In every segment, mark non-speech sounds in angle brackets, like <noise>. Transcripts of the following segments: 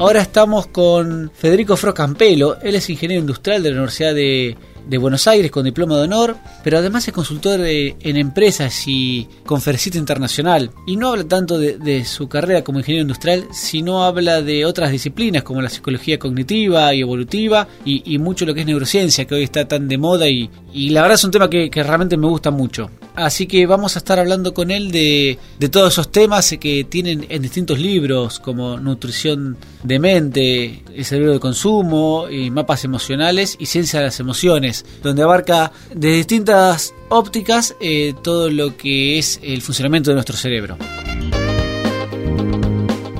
Ahora estamos con Federico Frocampelo, él es ingeniero industrial de la Universidad de Buenos Aires con diploma de honor, pero además es consultor en empresas y conferencista internacional. Y no habla tanto de, su carrera como ingeniero industrial, sino habla de otras disciplinas como la psicología cognitiva y evolutiva y, mucho lo que es neurociencia, que hoy está tan de moda y, la verdad es un tema que, realmente me gusta mucho. Así que vamos a estar hablando con él de, de todos esos temas que tienen en distintos libros como nutrición de mente, el cerebro de consumo, y mapas emocionales y ciencia de las emociones donde abarca de distintas ópticas eh, todo lo que es el funcionamiento de nuestro cerebro.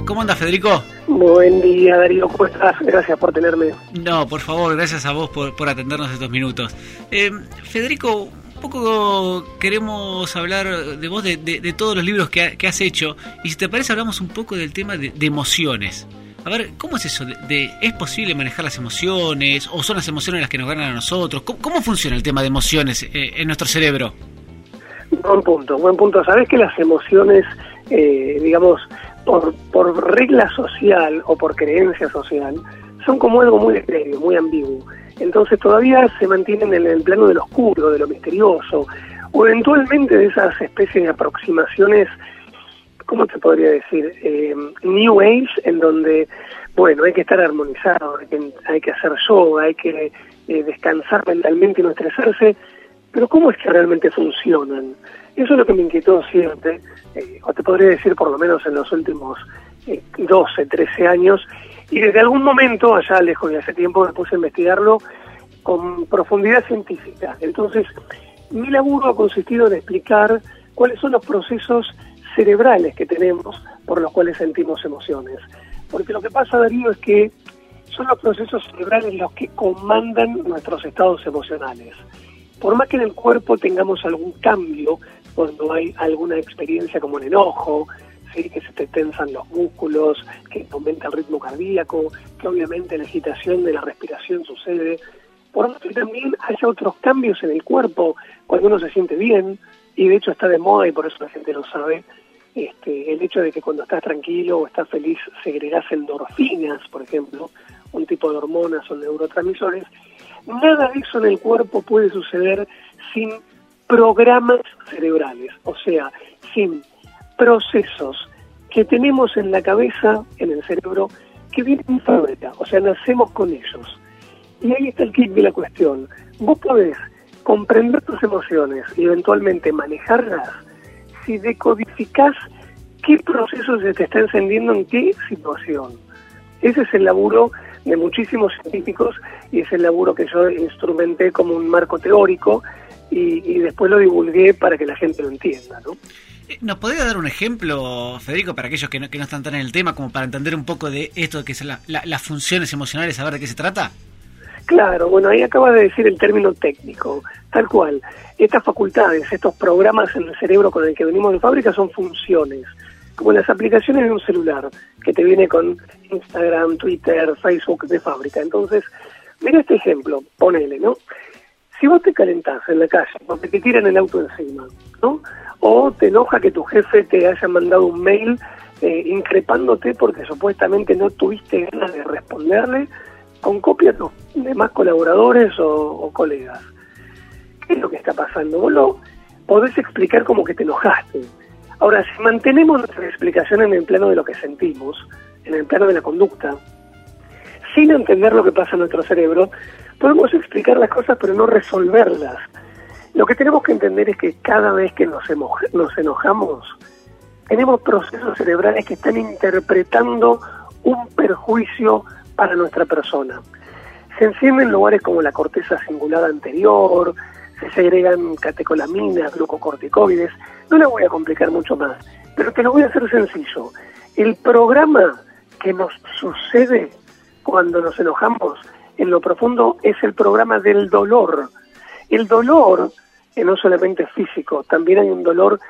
¿Cómo anda Federico? Buen día, Darío. ¿Cómo estás? Gracias por tenerme. No, por favor, gracias a vos por, atendernos estos minutos. Eh, Federico, poco queremos hablar de vos, de, todos los libros que, has hecho, y si te parece hablamos un poco del tema de emociones. A ver, ¿cómo es eso? De, ¿Es posible manejar las emociones? ¿O son las emociones las que nos ganan a nosotros? ¿Cómo, funciona el tema de emociones eh, en nuestro cerebro? Buen punto, buen punto. Sabes que las emociones, eh, digamos, por, por regla social o por creencia social, son como algo muy estéreo, muy ambiguo. Entonces todavía se mantienen en el plano de lo oscuro, de lo misterioso, o eventualmente de esas especies de aproximaciones ¿cómo te podría decir? Eh, New Age, en donde, bueno, hay que estar armonizado, hay que, hay que hacer yoga, hay que eh, descansar mentalmente y no estresarse, pero ¿cómo es que realmente funcionan? Eso es lo que me inquietó siempre, eh, o te podría decir por lo menos en los últimos 12, 13 años, y desde algún momento, allá lejos de hace tiempo, me puse a investigarlo con profundidad científica. Entonces, mi laburo ha consistido en explicar cuáles son los procesos cerebrales que tenemos por los cuales sentimos emociones. Porque lo que pasa, Darío, es que son los procesos cerebrales los que comandan nuestros estados emocionales. Por más que en el cuerpo tengamos algún cambio, cuando hay alguna experiencia como el enojo, que se te tensan los músculos, que aumenta el ritmo cardíaco, que obviamente la agitación de la respiración sucede, por más que también haya otros cambios en el cuerpo cuando uno se siente bien, y de hecho está de moda y por eso la gente lo sabe, este, el hecho de que cuando estás tranquilo o estás feliz segregas endorfinas, por ejemplo, un tipo de hormonas o neurotransmisores, nada de eso en el cuerpo puede suceder sin programas cerebrales, o sea, sin procesos que tenemos en la cabeza, en el cerebro, que vienen en fábrica, o sea, nacemos con ellos. Y ahí está el kit de la cuestión. Vos podés comprender tus emociones y eventualmente manejarlas si decodificás qué proceso se te está encendiendo en qué situación. Ese es el laburo de muchísimos científicos y es el laburo que yo instrumenté como un marco teórico y, después lo divulgué para que la gente lo entienda. ¿no? ¿Nos podría dar un ejemplo, Federico, para aquellos que no, que no están tan en el tema, como para entender un poco de esto que son las funciones emocionales, saber de qué se trata? Claro, bueno, ahí acaba de decir el término técnico, tal cual. Estas facultades, estos programas en el cerebro con el que venimos de fábrica son funciones, como las aplicaciones de un celular, que te viene con Instagram, Twitter, Facebook de fábrica. Entonces, mira este ejemplo, ponele, ¿no? Si vos te calentás en la calle porque te tiran el auto encima, ¿no? O te enoja que tu jefe te haya mandado un mail eh, increpándote porque supuestamente no tuviste ganas de responderle, con copia de demás colaboradores o, colegas. ¿Qué es lo que está pasando? Vos lo podés explicar como que te enojaste. Ahora, si mantenemos nuestra explicación en el plano de lo que sentimos, en el plano de la conducta, sin entender lo que pasa en nuestro cerebro, podemos explicar las cosas pero no resolverlas. Lo que tenemos que entender es que cada vez que nos, nos enojamos, tenemos procesos cerebrales que están interpretando un perjuicio para nuestra persona. Se encienden lugares como la corteza cingulada anterior, se segregan catecolaminas, glucocorticoides. No la voy a complicar mucho más, pero te lo voy a hacer sencillo. El programa que nos sucede cuando nos enojamos en lo profundo es el programa del dolor. El dolor, que no solamente es físico, también hay un dolor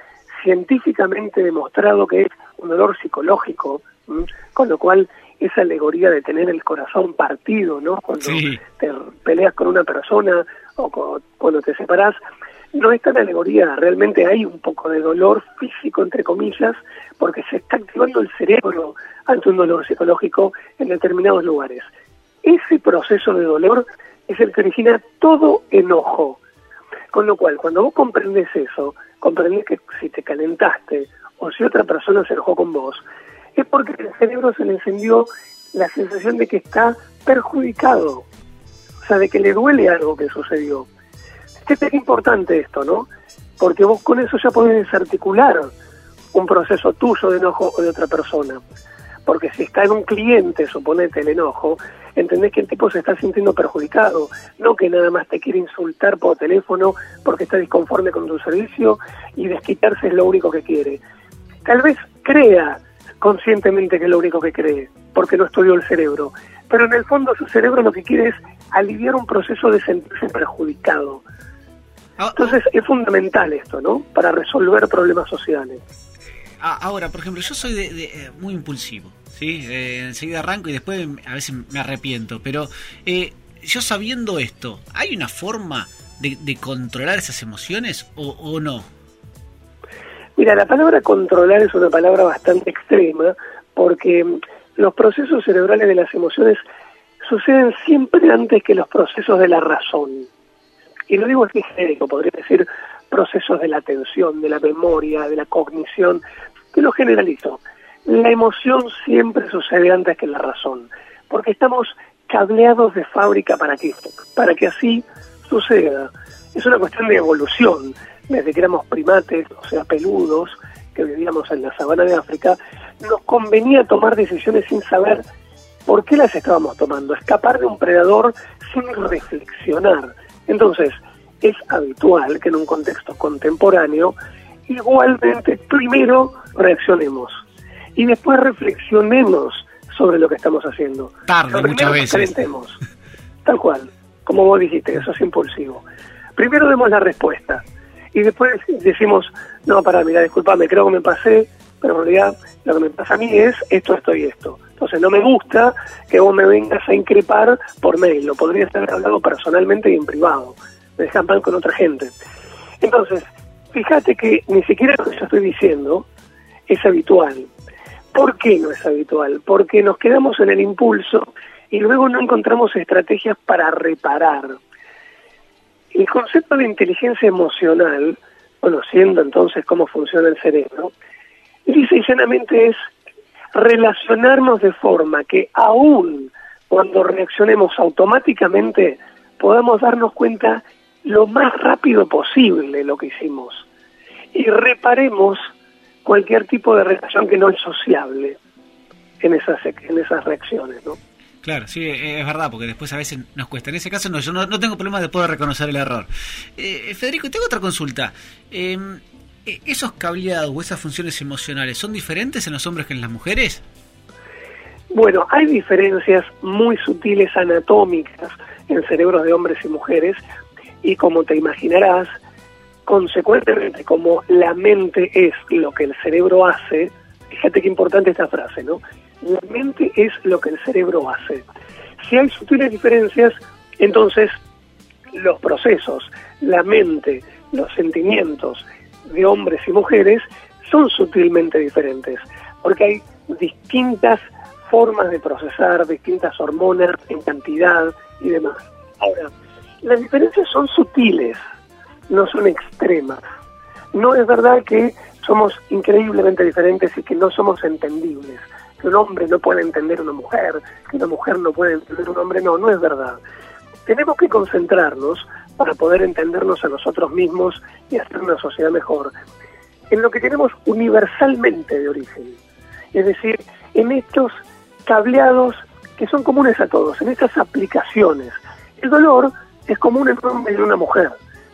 científicamente demostrado que es un dolor psicológico, con lo cual esa alegoría de tener el corazón partido, ¿no? Cuando te peleas con una persona o cuando te separas, no es tan alegoría, realmente hay un poco de dolor físico, entre comillas, porque se está activando el cerebro ante un dolor psicológico en determinados lugares. Ese proceso de dolor es el que origina todo enojo. Con lo cual, cuando vos comprendes eso, comprendes que si te calentaste o si otra persona se enojó con vos, es porque el cerebro se le encendió la sensación de que está perjudicado, o sea, de que le duele algo que sucedió. Es importante esto, ¿no? Porque vos con eso ya podés desarticular un proceso tuyo de enojo o de otra persona. Porque si está en un cliente, suponete el enojo, entendés que el tipo se está sintiendo perjudicado, no que nada más te quiere insultar por teléfono porque está disconforme con tu servicio y desquitarse es lo único que quiere. Tal vez crea conscientemente que es lo único que cree, porque no estudió el cerebro, pero en el fondo su cerebro lo que quiere es aliviar un proceso de sentirse perjudicado. Ah, Entonces es fundamental esto, ¿no? Para resolver problemas sociales. Ah, ahora, por ejemplo, yo soy de, eh, muy impulsivo, ¿sí? Eh, enseguida arranco y después a veces me arrepiento, pero eh, yo sabiendo esto, ¿hay una forma de, controlar esas emociones o, no? Mira, la palabra controlar es una palabra bastante extrema porque los procesos cerebrales de las emociones suceden siempre antes que los procesos de la razón. Y lo digo así genérico, podría decir procesos de la atención, de la memoria, de la cognición, que lo generalizo. La emoción siempre sucede antes que la razón, porque estamos cableados de fábrica para que, para que así suceda. Es una cuestión de evolución. Desde que éramos primates, o sea, peludos, que vivíamos en la sabana de África, nos convenía tomar decisiones sin saber por qué las estábamos tomando, escapar de un predador sin reflexionar. Entonces, es habitual que en un contexto contemporáneo igualmente primero reaccionemos y después reflexionemos sobre lo que estamos haciendo. Tarde muchas veces. tal cual, como vos dijiste, eso es impulsivo. Primero demos la respuesta y después decimos, no, para, mira, disculpame, creo que me pasé, pero en realidad lo que me pasa a mí es esto, esto y esto. Entonces no me gusta que vos me vengas a increpar por mail, lo podrías haber hablado personalmente y en privado me dejan mal con otra gente. Entonces, fíjate que ni siquiera lo que yo estoy diciendo es habitual. ¿Por qué no es habitual? Porque nos quedamos en el impulso y luego no encontramos estrategias para reparar. El concepto de inteligencia emocional, conociendo entonces cómo funciona el cerebro, dice y llanamente es relacionarnos de forma que aún cuando reaccionemos automáticamente podamos darnos cuenta lo más rápido posible lo que hicimos y reparemos cualquier tipo de relación que no es sociable en esas, en esas reacciones, ¿no? Claro, sí, es verdad, porque después a veces nos cuesta. En ese caso no, yo no, tengo problema de poder reconocer el error. Eh, Federico, tengo otra consulta. Em, e, ¿Esos cableados o esas funciones emocionales son diferentes en los hombres que en las mujeres? Bueno, hay diferencias muy sutiles anatómicas en cerebros de hombres y mujeres, y como te imaginarás, consecuentemente como la mente es lo que el cerebro hace, fíjate qué importante esta frase, ¿no? La mente es lo que el cerebro hace. Si hay sutiles diferencias, entonces los procesos, la mente, los sentimientos de hombres y mujeres son sutilmente diferentes, porque hay distintas formas de procesar, distintas hormonas en cantidad y demás. Ahora, las diferencias son sutiles, no son extremas. No es verdad que somos increíblemente diferentes y que no somos entendibles, que un hombre no puede entender a una mujer, que una mujer no puede entender a un hombre, no, no es verdad. Tenemos que concentrarnos para poder entendernos a nosotros mismos y hacer una sociedad mejor, en lo que tenemos universalmente de origen, es decir, en estos cableados que son comunes a todos, en estas aplicaciones. El dolor es común en un hombre y en una mujer.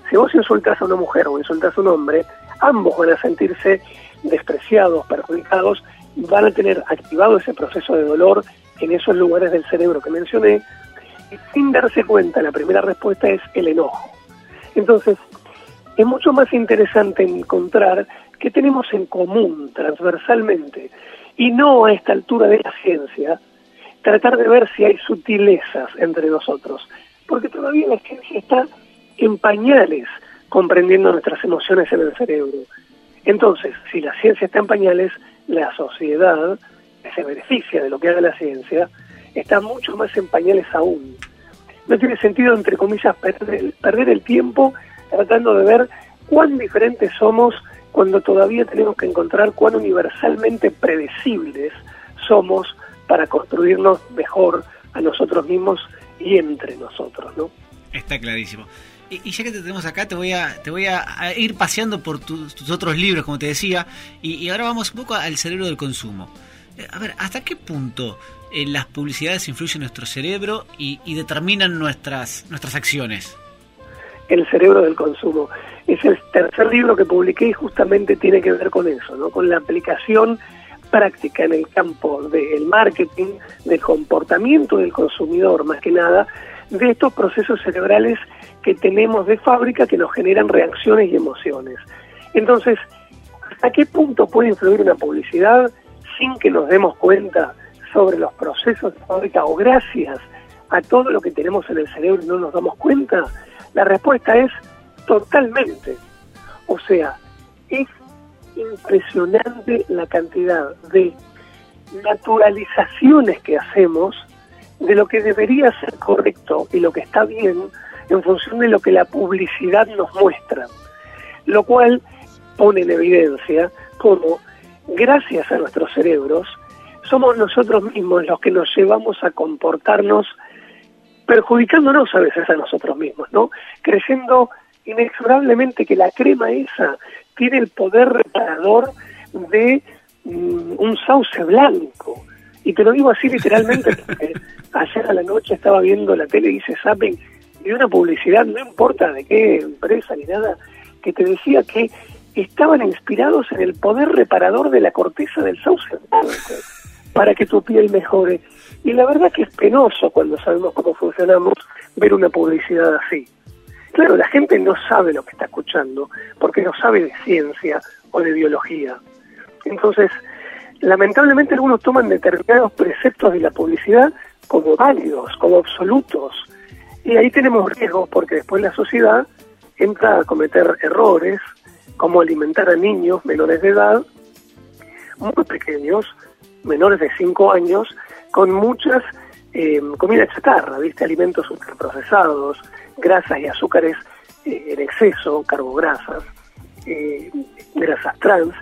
Si vos insultas a una mujer o insultas a un hombre, ambos van a sentirse despreciados, perjudicados, y van a tener activado ese proceso de dolor en esos lugares del cerebro que mencioné, y sin darse cuenta, la primera respuesta es el enojo. Entonces, es mucho más interesante encontrar qué tenemos en común transversalmente, y no a esta altura de la ciencia, tratar de ver si hay sutilezas entre nosotros porque todavía la ciencia está en pañales comprendiendo nuestras emociones en el cerebro. Entonces, si la ciencia está en pañales, la sociedad, que se beneficia de lo que haga la ciencia, está mucho más en pañales aún. No tiene sentido, entre comillas, perder, perder el tiempo tratando de ver cuán diferentes somos cuando todavía tenemos que encontrar cuán universalmente predecibles somos para construirnos mejor a nosotros mismos y entre nosotros, ¿no? Está clarísimo. Y, ya que te tenemos acá, te voy a, te voy a, ir paseando por tus, otros libros, como te decía, y, ahora vamos un poco al cerebro del consumo. Eh, a ver, ¿hasta qué punto eh, las publicidades influyen en nuestro cerebro y, y determinan nuestras, nuestras acciones? El cerebro del consumo. Es el tercer libro que publiqué y justamente tiene que ver con eso, ¿no? con la aplicación práctica en el campo del marketing, del comportamiento del consumidor más que nada, de estos procesos cerebrales que tenemos de fábrica que nos generan reacciones y emociones. Entonces, ¿hasta qué punto puede influir una publicidad sin que nos demos cuenta sobre los procesos de fábrica o gracias a todo lo que tenemos en el cerebro y no nos damos cuenta? La respuesta es totalmente. O sea, es impresionante la cantidad de naturalizaciones que hacemos de lo que debería ser correcto y lo que está bien en función de lo que la publicidad nos muestra, lo cual pone en evidencia cómo, gracias a nuestros cerebros, somos nosotros mismos los que nos llevamos a comportarnos perjudicándonos a veces a nosotros mismos, ¿no? Creyendo inexorablemente que la crema esa tiene el poder reparador de mm, un sauce blanco. Y te lo digo así literalmente porque ayer a la noche estaba viendo la tele y dice Zapping y una publicidad, no importa de qué empresa ni nada, que te decía que estaban inspirados en el poder reparador de la corteza del sauce para que tu piel mejore. Y la verdad que es penoso cuando sabemos cómo funcionamos ver una publicidad así. Claro, la gente no sabe lo que está escuchando porque no sabe de ciencia o de biología. Entonces, lamentablemente algunos toman determinados preceptos de la publicidad como válidos, como absolutos, y ahí tenemos riesgos porque después la sociedad entra a cometer errores como alimentar a niños menores de edad, muy pequeños, menores de 5 años, con muchas eh, comida chatarra, ¿viste? alimentos ultraprocesados, grasas y azúcares eh, en exceso, carbograsas, eh, grasas trans,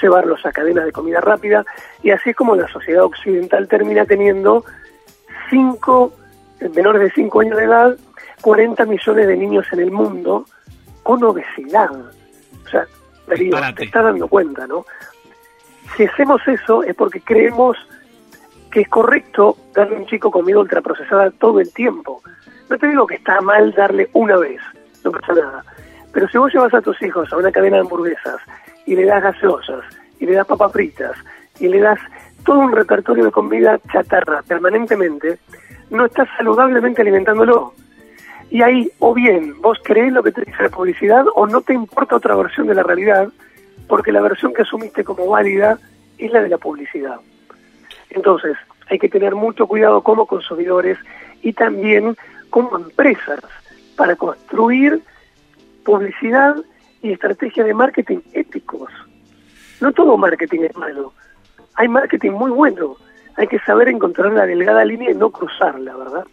llevarlos a cadenas de comida rápida, y así es como la sociedad occidental termina teniendo cinco menores de 5 años de edad, 40 millones de niños en el mundo con obesidad. O sea, te está dando cuenta, ¿no? Si hacemos eso es porque creemos que es correcto darle a un chico comida ultraprocesada todo el tiempo. No te digo que está mal darle una vez, no pasa nada. Pero si vos llevas a tus hijos a una cadena de hamburguesas y le das gaseosas, y le das papas fritas, y le das todo un repertorio de comida chatarra permanentemente, no estás saludablemente alimentándolo. Y ahí, o bien, vos crees lo que te dice la publicidad, o no te importa otra versión de la realidad, porque la versión que asumiste como válida es la de la publicidad. Entonces, hay que tener mucho cuidado como consumidores y también como empresas para construir publicidad y estrategias de marketing éticos. No todo marketing es malo. Hay marketing muy bueno hay que saber encontrar la delgada línea y no cruzarla, ¿verdad?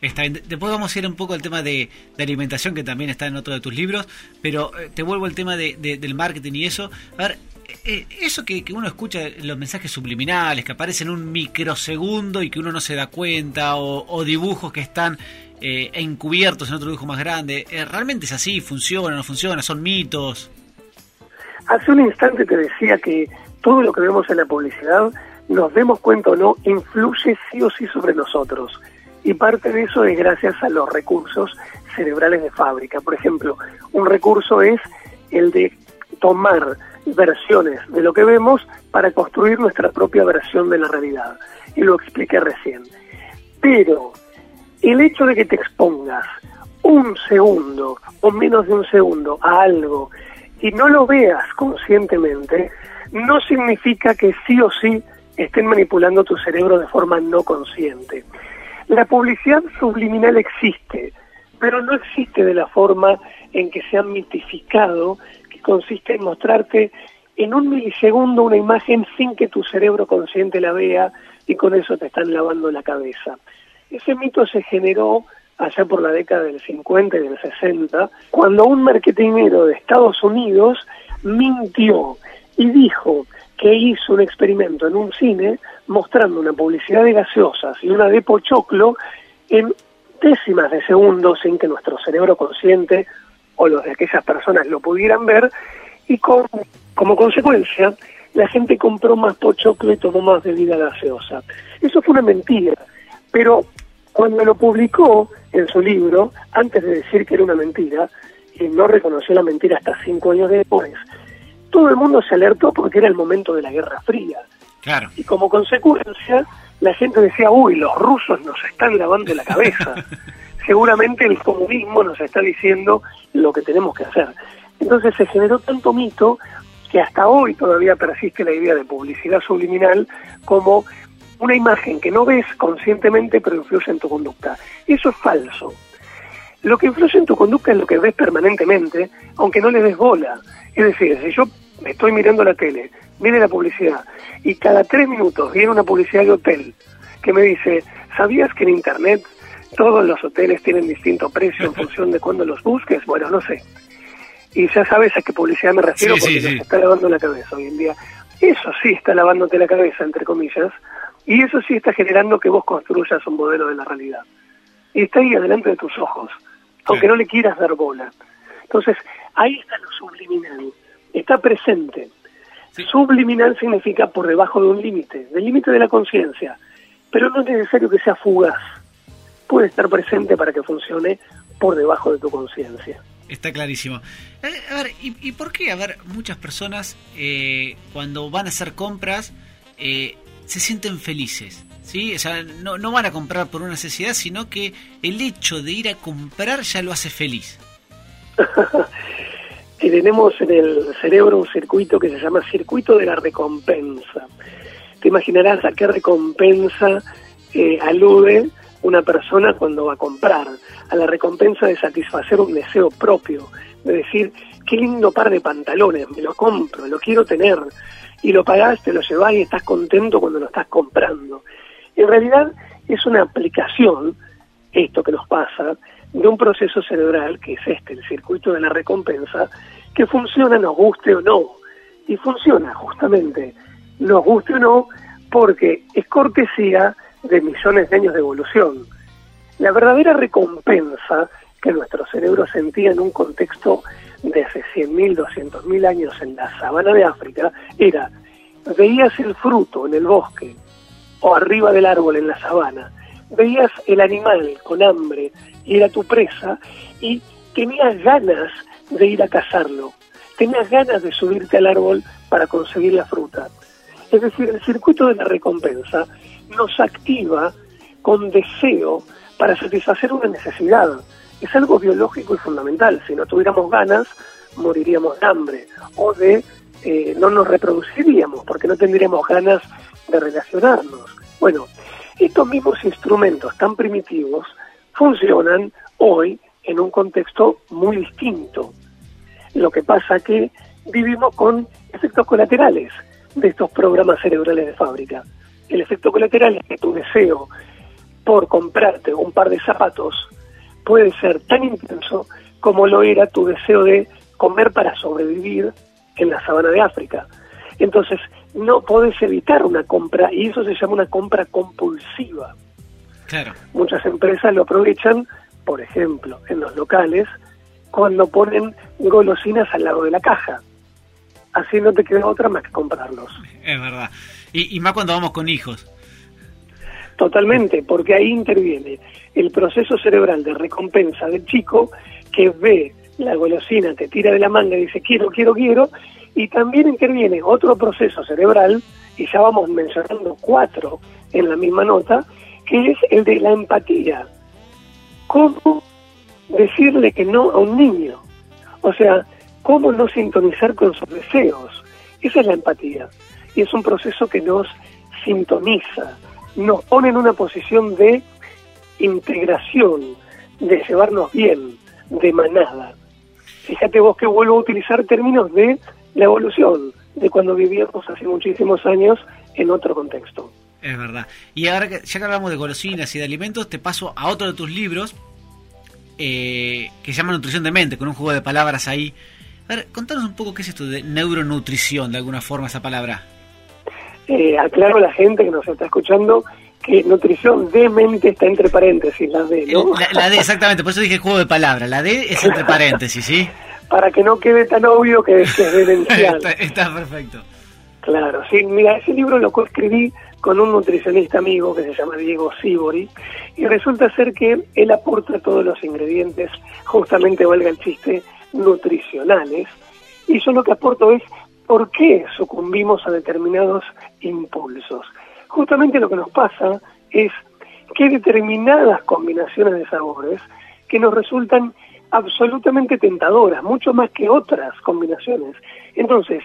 Está Después vamos a ir un poco al tema de, alimentación, que también está en otro de tus libros, pero eh, te vuelvo al tema de, del marketing y eso. A ver, eh, eso que, uno escucha, los mensajes subliminales que aparecen un microsegundo y que uno no se da cuenta, o, dibujos que están eh, encubiertos en otro dibujo más grande, ¿realmente es así? ¿Funciona? ¿No funciona? ¿Son mitos? Hace un instante te decía que todo lo que vemos en la publicidad nos demos cuenta o no, influye sí o sí sobre nosotros. Y parte de eso es gracias a los recursos cerebrales de fábrica. Por ejemplo, un recurso es el de tomar versiones de lo que vemos para construir nuestra propia versión de la realidad. Y lo expliqué recién. Pero el hecho de que te expongas un segundo o menos de un segundo a algo y no lo veas conscientemente, no significa que sí o sí estén manipulando tu cerebro de forma no consciente. La publicidad subliminal existe, pero no existe de la forma en que se ha mitificado, que consiste en mostrarte en un milisegundo una imagen sin que tu cerebro consciente la vea y con eso te están lavando la cabeza. Ese mito se generó allá por la década del 50 y del 60, cuando un marketingero de Estados Unidos mintió y dijo que hizo un experimento en un cine mostrando una publicidad de gaseosas y una de pochoclo en décimas de segundo sin que nuestro cerebro consciente o los de aquellas personas lo pudieran ver y con, como consecuencia la gente compró más pochoclo y tomó más bebida gaseosa. Eso fue una mentira, pero cuando lo publicó en su libro, antes de decir que era una mentira, y no reconoció la mentira hasta cinco años después, todo el mundo se alertó porque era el momento de la Guerra Fría. Claro. Y como consecuencia, la gente decía, uy, los rusos nos están lavando la cabeza. <laughs> Seguramente el comunismo nos está diciendo lo que tenemos que hacer. Entonces se generó tanto mito que hasta hoy todavía persiste la idea de publicidad subliminal como una imagen que no ves conscientemente pero influye en tu conducta. Eso es falso. Lo que influye en tu conducta es lo que ves permanentemente, aunque no le des bola. Es decir, si yo estoy mirando la tele, viene la publicidad, y cada tres minutos viene una publicidad de hotel que me dice, ¿sabías que en Internet todos los hoteles tienen distinto precio en <laughs> función de cuándo los busques? Bueno, no sé. Y ya sabes a qué publicidad me refiero porque sí, está lavando la cabeza hoy en día. Eso sí está lavándote la cabeza, entre comillas, y eso sí está generando que vos construyas un modelo de la realidad. Y está ahí adelante de tus ojos, aunque no le quieras dar bola. Entonces, ahí está lo subliminal está presente. Subliminal significa por debajo de un límite, del límite de la conciencia, pero no es necesario que sea fugaz. Puede estar presente para que funcione por debajo de tu conciencia. Está clarísimo. Eh, a ver, ¿y, por qué? A ver, muchas personas eh, cuando van a hacer compras eh, se sienten felices. ¿sí? O sea, no, no van a comprar por una necesidad, sino que el hecho de ir a comprar ya lo hace feliz. <laughs> tenemos en el cerebro un circuito que se llama circuito de la recompensa. Te imaginarás a qué recompensa eh, alude una persona cuando va a comprar, a la recompensa de satisfacer un deseo propio, de decir, qué lindo par de pantalones, me lo compro, lo quiero tener, y lo pagás, te lo llevás y estás contento cuando lo estás comprando. En realidad es una aplicación, esto que nos pasa, de un proceso cerebral, que es este, el circuito de la recompensa, que funciona nos guste o no. Y funciona justamente, nos guste o no, porque es cortesía de millones de años de evolución. La verdadera recompensa que nuestro cerebro sentía en un contexto de hace 100.000, 200.000 años en la sabana de África era, veías el fruto en el bosque o arriba del árbol en la sabana, veías el animal con hambre y era tu presa y tenías ganas de ir a cazarlo, tenías ganas de subirte al árbol para conseguir la fruta. Es decir, el circuito de la recompensa nos activa con deseo para satisfacer una necesidad. Es algo biológico y fundamental. Si no tuviéramos ganas, moriríamos de hambre o de eh, no nos reproduciríamos porque no tendríamos ganas de relacionarnos. Bueno, estos mismos instrumentos tan primitivos funcionan hoy en un contexto muy distinto. Lo que pasa que vivimos con efectos colaterales de estos programas cerebrales de fábrica. El efecto colateral es que tu deseo por comprarte un par de zapatos puede ser tan intenso como lo era tu deseo de comer para sobrevivir en la sabana de África. Entonces, no podés evitar una compra y eso se llama una compra compulsiva. Claro. Muchas empresas lo aprovechan, por ejemplo, en los locales, cuando ponen golosinas al lado de la caja. Así no te queda otra más que comprarlos. Es verdad. Y, y más cuando vamos con hijos. Totalmente, porque ahí interviene el proceso cerebral de recompensa del chico que ve la golosina, te tira de la manga y dice quiero, quiero, quiero, y también interviene otro proceso cerebral, y ya vamos mencionando cuatro en la misma nota, que es el de la empatía. ¿Cómo decirle que no a un niño? O sea, ¿cómo no sintonizar con sus deseos? Esa es la empatía. Y es un proceso que nos sintoniza, nos pone en una posición de integración, de llevarnos bien, de manada. Fíjate vos que vuelvo a utilizar términos de la evolución, de cuando vivíamos hace muchísimos años en otro contexto. Es verdad. Y ahora que ya que hablamos de golosinas y de alimentos, te paso a otro de tus libros eh, que se llama Nutrición de Mente, con un juego de palabras ahí. A ver, contanos un poco qué es esto de neuronutrición, de alguna forma, esa palabra. Eh, aclaro a la gente que nos está escuchando que nutrición de mente está entre paréntesis, la D, ¿no? La, D, exactamente, por eso dije juego de palabras. La D es entre <laughs> paréntesis, ¿sí? Para que no quede tan obvio que, es demencial. <laughs> está, está perfecto. Claro, sí, mira, ese libro lo coescribí con un nutricionista amigo que se llama Diego Sibori y resulta ser que él aporta todos los ingredientes, justamente valga el chiste, nutricionales y yo lo que aporto es por qué sucumbimos a determinados impulsos. Justamente lo que nos pasa es que hay determinadas combinaciones de sabores que nos resultan absolutamente tentadoras, mucho más que otras combinaciones. Entonces,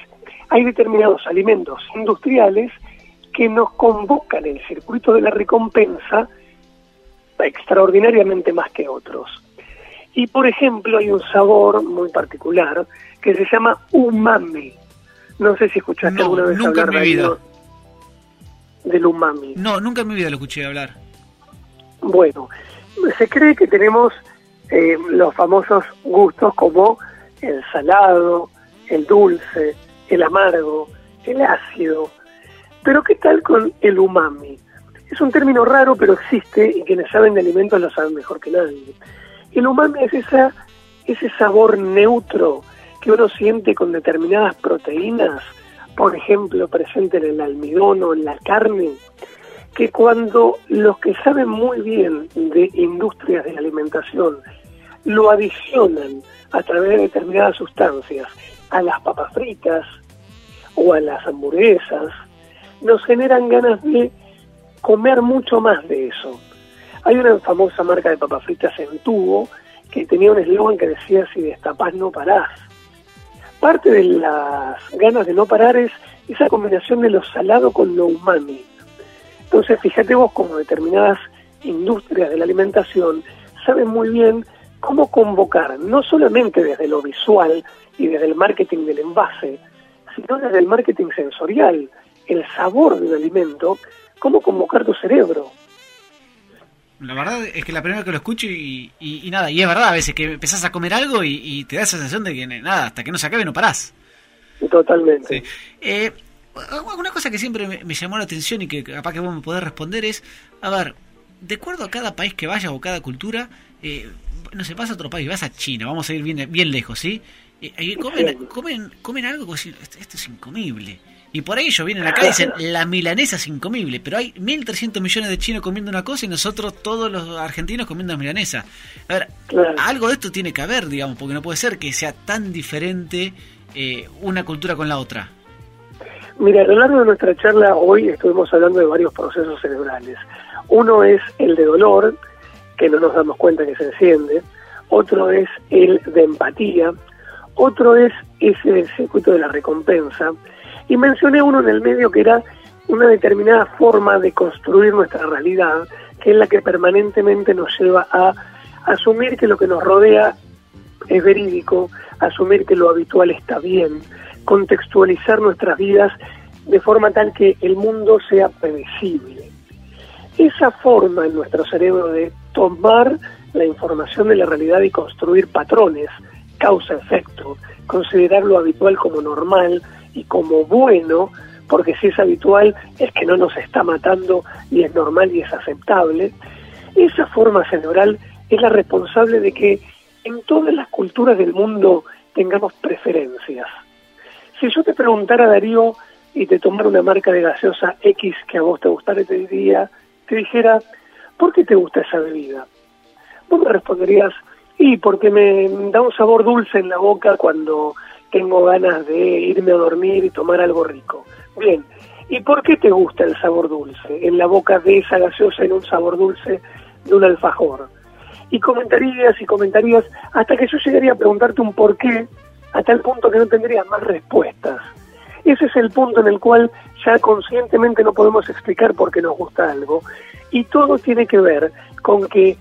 hay determinados alimentos industriales que nos convocan el circuito de la recompensa extraordinariamente más que otros. Y por ejemplo hay un sabor muy particular que se llama umami. No sé si escuchaste alguna vez nunca hablar en mi vida. del umami. No, nunca en mi vida lo escuché hablar. Bueno, se cree que tenemos eh, los famosos gustos como el salado, el dulce, el amargo, el ácido, pero ¿qué tal con el umami? Es un término raro, pero existe y quienes saben de alimentos lo saben mejor que nadie. El umami es esa, ese sabor neutro que uno siente con determinadas proteínas, por ejemplo, presente en el almidón o en la carne, que cuando los que saben muy bien de industrias de la alimentación lo adicionan a través de determinadas sustancias a las papas fritas o a las hamburguesas, nos generan ganas de comer mucho más de eso. Hay una famosa marca de papas fritas en tubo que tenía un eslogan que decía si destapás no parás. Parte de las ganas de no parar es esa combinación de lo salado con lo umami. Entonces fíjate vos como determinadas industrias de la alimentación saben muy bien cómo convocar, no solamente desde lo visual y desde el marketing del envase, sino desde el marketing sensorial, el sabor de un alimento, cómo convocar tu cerebro. La verdad es que la primera que lo escucho y, nada, y es verdad a veces que empezás a comer algo y, te da esa sensación de que nada, hasta que no se acabe no parás. Totalmente. Eh, una cosa que siempre me, llamó la atención y que capaz que vos me podés responder es, a ver, de acuerdo a cada país que vayas o cada cultura, eh, no sé, vas a otro país, vas a China, vamos a ir bien, bien lejos, ¿sí? Eh, comen, comen, comen algo si esto, es incomible. Y por ahí ellos vienen acá y dicen, la milanesa es incomible, pero hay 1.300 millones de chinos comiendo una cosa y nosotros todos los argentinos comiendo milanesa. A ver, algo de esto tiene que haber, digamos, porque no puede ser que sea tan diferente eh, una cultura con la otra. Mira, a lo largo de nuestra charla hoy estuvimos hablando de varios procesos cerebrales. Uno es el de dolor, que no nos damos cuenta que se enciende. Otro es el de empatía. Otro es ese circuito de la recompensa y mencioné uno en el medio que era una determinada forma de construir nuestra realidad, que es la que permanentemente nos lleva a asumir que lo que nos rodea es verídico, asumir que lo habitual está bien, contextualizar nuestras vidas de forma tal que el mundo sea previsible. Esa forma en nuestro cerebro de tomar la información de la realidad y construir patrones, causa-efecto, considerar lo habitual como normal, y como bueno, porque si es habitual es que no nos está matando y es normal y es aceptable, esa forma cerebral es la responsable de que en todas las culturas del mundo tengamos preferencias. Si yo te preguntara, Darío, y te tomara una marca de gaseosa X que a vos te gustara y te diría, te dijera, ¿por qué te gusta esa bebida? Vos me responderías, y porque me da un sabor dulce en la boca cuando tengo ganas de irme a dormir y tomar algo rico. Bien, ¿y por qué te gusta el sabor dulce? En la boca de esa gaseosa, en un sabor dulce de un alfajor. Y comentarías y comentarías hasta que yo llegaría a preguntarte un por qué, a tal punto que no tendría más respuestas. Ese es el punto en el cual ya conscientemente no podemos explicar por qué nos gusta algo. Y todo tiene que ver con que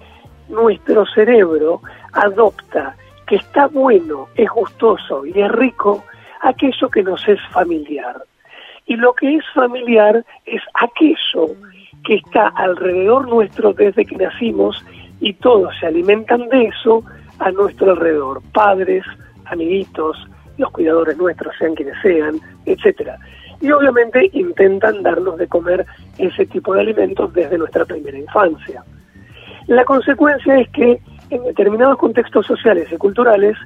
nuestro cerebro adopta que está bueno, es gustoso y es rico aquello que nos es familiar. Y lo que es familiar es aquello que está alrededor nuestro desde que nacimos y todos se alimentan de eso a nuestro alrededor, padres, amiguitos, los cuidadores nuestros, sean quienes sean, etcétera. Y obviamente intentan darnos de comer ese tipo de alimentos desde nuestra primera infancia. La consecuencia es que en determinados contextos sociales y culturales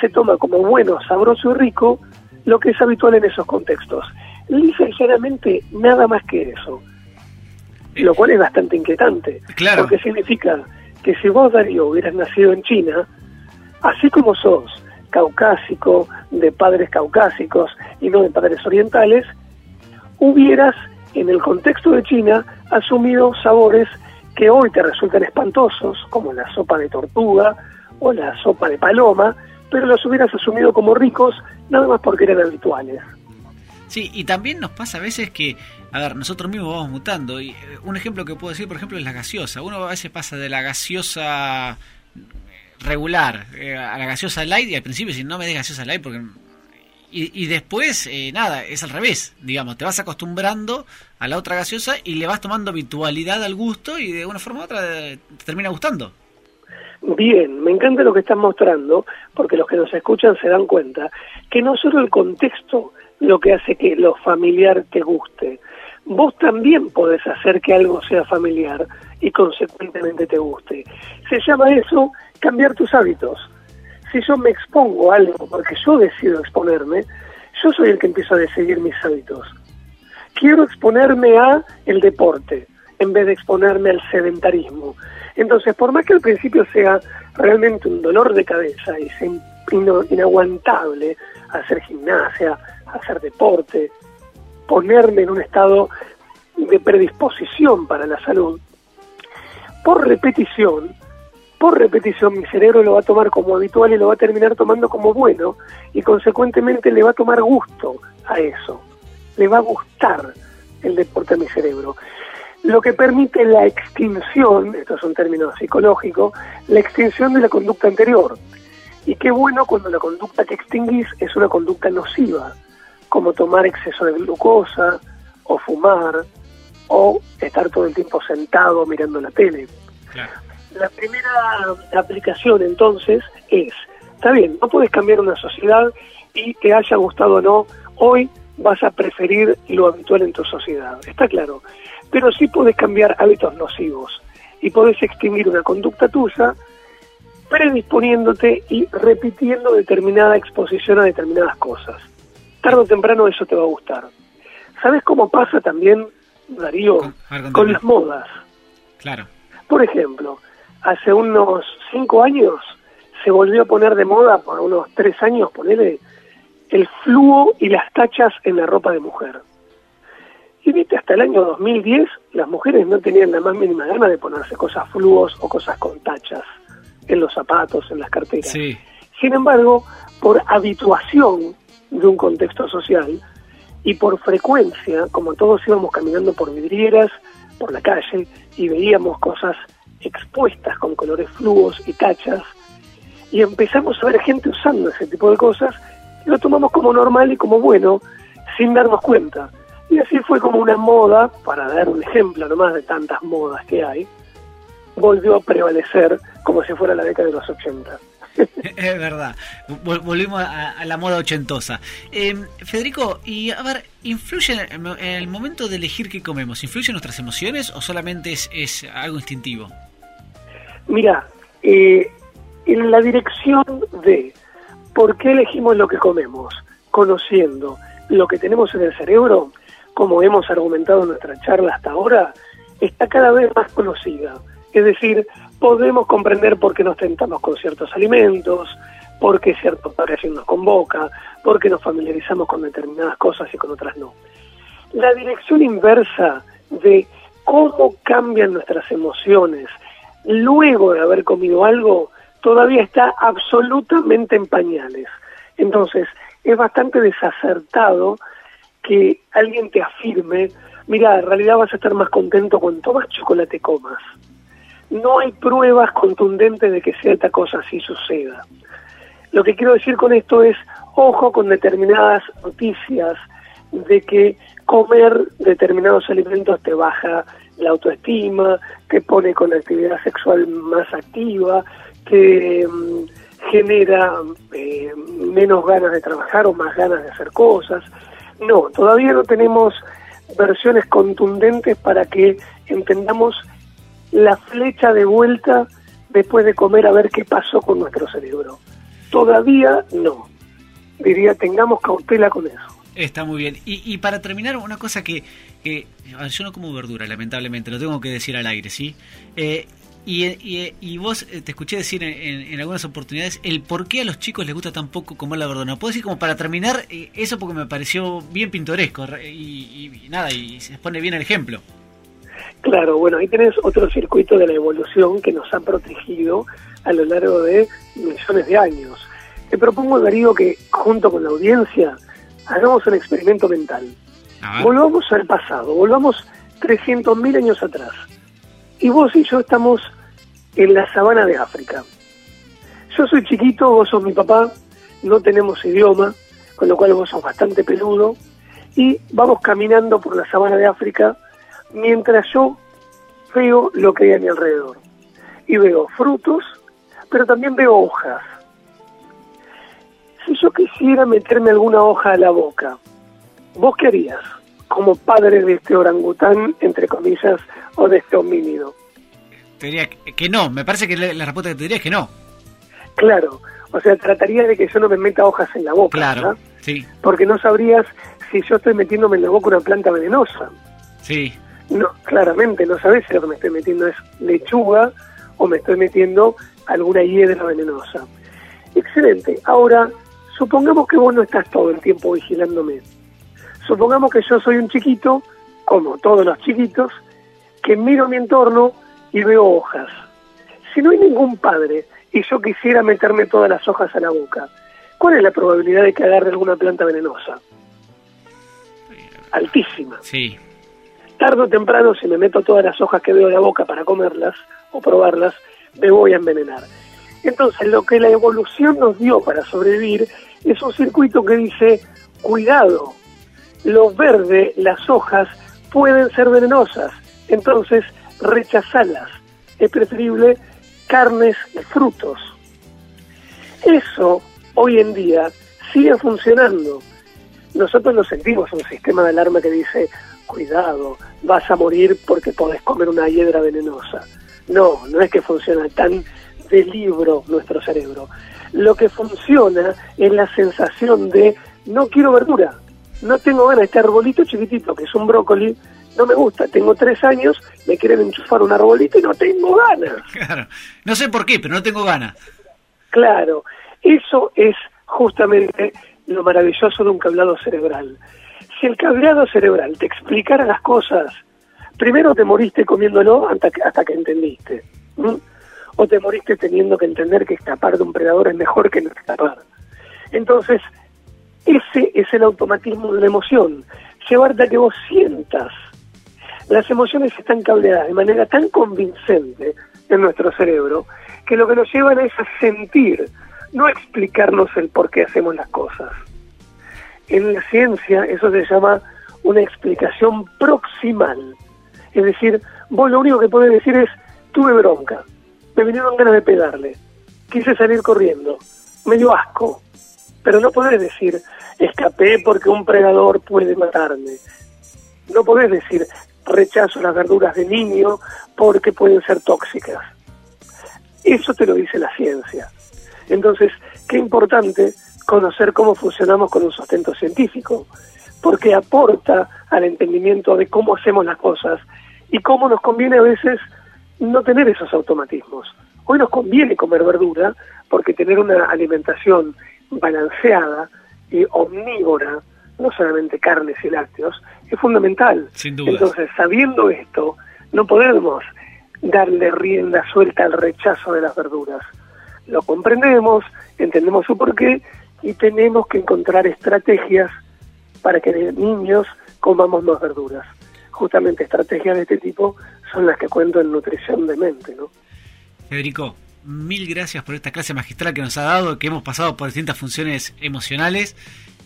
se toma como bueno, sabroso y rico lo que es habitual en esos contextos. Ligeramente nada más que eso. Lo cual es bastante inquietante. Claro. Porque significa que si vos, Darío, hubieras nacido en China, así como sos caucásico, de padres caucásicos y no de padres orientales, hubieras, en el contexto de China, asumido sabores que hoy te resultan espantosos, como la sopa de tortuga o la sopa de paloma, pero los hubieras asumido como ricos nada más porque eran habituales. Sí, y también nos pasa a veces que, a ver, nosotros mismos vamos mutando. Y eh, un ejemplo que puedo decir, por ejemplo, es la gaseosa. Uno a veces pasa de la gaseosa regular eh, a la gaseosa light y al principio si no me des gaseosa light porque y, después eh, nada es al revés digamos te vas acostumbrando a la otra gaseosa y le vas tomando habitualidad al gusto y de una forma u otra te termina gustando Bien, me encanta lo que estás mostrando, porque los que nos escuchan se dan cuenta que no solo el contexto lo que hace que lo familiar te guste, vos también podés hacer que algo sea familiar y consecuentemente te guste. Se llama eso cambiar tus hábitos. Si yo me expongo a algo porque yo decido exponerme, yo soy el que empiezo a decidir mis hábitos. Quiero exponerme a el deporte en vez de exponerme al sedentarismo. Entonces, por más que al principio sea realmente un dolor de cabeza y sea inaguantable hacer gimnasia, hacer deporte, ponerme en un estado de predisposición para la salud, por repetición, por repetición mi cerebro lo va a tomar como habitual y lo va a terminar tomando como bueno y consecuentemente le va a tomar gusto a eso, le va a gustar el deporte a mi cerebro. Lo que permite la extinción, esto es un término psicológico, la extinción de la conducta anterior. Y qué bueno cuando la conducta que extinguís es una conducta nociva, como tomar exceso de glucosa, o fumar, o estar todo el tiempo sentado mirando la tele. La primera aplicación entonces es, está bien, no puedes cambiar una sociedad y te haya gustado o no, hoy vas a preferir lo habitual en tu sociedad, está claro, pero sí puedes cambiar hábitos nocivos y puedes extinguir una conducta tuya predisponiéndote y repitiendo determinada exposición a determinadas cosas. Tarde o temprano eso te va a gustar. ¿Sabes cómo pasa también, Darío, con, las modas? Claro. Por ejemplo, hace unos cinco años se volvió a poner de moda, por unos tres años, ponerle el fluo y las tachas en la ropa de mujer. Y viste, hasta el año 2010 las mujeres no tenían la más mínima gana de ponerse cosas fluos o cosas con tachas en los zapatos, en las carteras. Sin embargo, por habituación de un contexto social y por frecuencia, como todos íbamos caminando por vidrieras, por la calle, y veíamos cosas expuestas con colores fluos y tachas, y empezamos a ver gente usando ese tipo de cosas, lo tomamos como normal y como bueno, sin darnos cuenta. Y así fue como una moda, para dar un ejemplo nomás de tantas modas que hay, volvió a prevalecer como si fuera la década de los 80. <laughs> es verdad, volvimos a, la moda ochentosa. Eh, Federico, y a ver, ¿influye en el momento de elegir qué comemos? ¿Influye en nuestras emociones o solamente es, es algo instintivo? Mira, eh, en la dirección de por qué elegimos lo que comemos, conociendo lo que tenemos en el cerebro, como hemos argumentado en nuestra charla hasta ahora, está cada vez más conocida. Es decir, podemos comprender por qué nos tentamos con ciertos alimentos, por qué ciertos padres nos convoca, por qué nos familiarizamos con determinadas cosas y con otras no. La dirección inversa de cómo cambian nuestras emociones luego de haber comido algo todavía está absolutamente en pañales. Entonces, es bastante desacertado que alguien te afirme, mira, en realidad vas a estar más contento cuanto más chocolate comas. No hay pruebas contundentes de que cierta cosa así suceda. Lo que quiero decir con esto es, ojo con determinadas noticias de que comer determinados alimentos te baja la autoestima, te pone con actividad sexual más activa, que mm, genera eh, menos ganas de trabajar o más ganas de hacer cosas. No, todavía no tenemos versiones contundentes para que entendamos la flecha de vuelta después de comer a ver qué pasó con nuestro cerebro. Todavía no. Diría, tengamos cautela con eso. Está muy bien. Y, para terminar, una cosa que, yo no como verdura, lamentablemente, lo tengo que decir al aire, ¿sí? Eh, y, vos eh, te escuché decir en, algunas oportunidades el por qué a los chicos les gusta tan poco comer la verdura. ¿Puedo decir como para terminar eh, eso porque me pareció bien pintoresco y, y, nada, y se pone bien el ejemplo? Claro, bueno, ahí tenés otro circuito de la evolución que nos ha protegido a lo largo de millones de años. Te propongo, Darío, que junto con la audiencia hagamos un experimento mental. Volvamos al pasado, volvamos 300.000 años atrás. Y vos y yo estamos en la sabana de África. Yo soy chiquito, vos sos mi papá, no tenemos idioma, con lo cual vos sos bastante peludo, y vamos caminando por la sabana de África mientras yo veo lo que hay a mi alrededor. Y veo frutos, pero también veo hojas. Si yo quisiera meterme alguna hoja a la boca, ¿vos qué harías? Como padre de este orangután, entre comillas, o de este homínido. Te diría que no, me parece que la, respuesta que te diría es que no. Claro, o sea, trataría de que yo no me meta hojas en la boca. Claro, sí. Porque no sabrías si yo estoy metiéndome en la boca una planta venenosa. Sí. No, claramente no sabes si lo que me estoy metiendo es lechuga o me estoy metiendo alguna hiedra venenosa. Excelente. Ahora, supongamos que vos no estás todo el tiempo vigilándome. Supongamos que yo soy un chiquito, como todos los chiquitos, que miro mi entorno y veo hojas. Si no hay ningún padre y yo quisiera meterme todas las hojas a la boca, ¿cuál es la probabilidad de que agarre alguna planta venenosa? Altísima. Sí. Tardo o temprano, si me meto todas las hojas que veo en la boca para comerlas o probarlas, me voy a envenenar. Entonces, lo que la evolución nos dio para sobrevivir es un circuito que dice, cuidado, lo verde, las hojas, pueden ser venenosas, entonces rechazalas. Es preferible carnes y frutos. Eso hoy en día sigue funcionando. Nosotros no sentimos un sistema de alarma que dice, cuidado, vas a morir porque podés comer una hiedra venenosa. No, no es que funciona tan de libro nuestro cerebro. Lo que funciona es la sensación de no quiero verdura, no tengo ganas, este arbolito chiquitito que es un brócoli, no me gusta, tengo tres años, me quieren enchufar un arbolito y no tengo ganas. <laughs> Claro, no sé por qué, pero no tengo ganas. Claro, eso es justamente lo maravilloso de un cableado cerebral. Si el cableado cerebral te explicara las cosas, primero te moriste comiéndolo hasta que, hasta que entendiste o te moriste teniendo que entender que escapar de un predador es mejor que no escapar. Entonces, ese es el automatismo de la emoción, llevarte a que vos sientas. Las emociones están cableadas de manera tan convincente en nuestro cerebro que lo que nos llevan es a sentir, no a explicarnos el por qué hacemos las cosas. En la ciencia eso se llama una explicación proximal. Es decir, vos lo único que podés decir es, tuve bronca, me vinieron ganas de pegarle. Quise salir corriendo. Me dio asco. Pero no podés decir, escapé porque un predador puede matarme. No podés decir, rechazo las verduras de niño porque pueden ser tóxicas. Eso te lo dice la ciencia. Entonces, qué importante conocer cómo funcionamos con un sustento científico, porque aporta al entendimiento de cómo hacemos las cosas y cómo nos conviene a veces no tener esos automatismos. Hoy nos conviene comer verdura porque tener una alimentación balanceada y omnívora, no solamente carnes y lácteos, es fundamental. Entonces, sabiendo esto, no podemos darle rienda suelta al rechazo de las verduras. Lo comprendemos, entendemos su porqué y tenemos que encontrar estrategias para que de niños comamos más verduras. Justamente estrategias de este tipo son las que cuento en nutrición de mente, ¿no? Federico, mil gracias por esta clase magistral que nos ha dado, que hemos pasado por distintas funciones emocionales.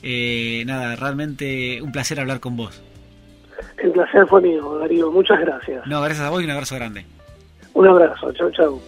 Eh, nada, realmente un placer hablar con vos. El placer fue mío, Darío. Muchas gracias. No, gracias a vos y un abrazo grande. Un abrazo. Chau, chau.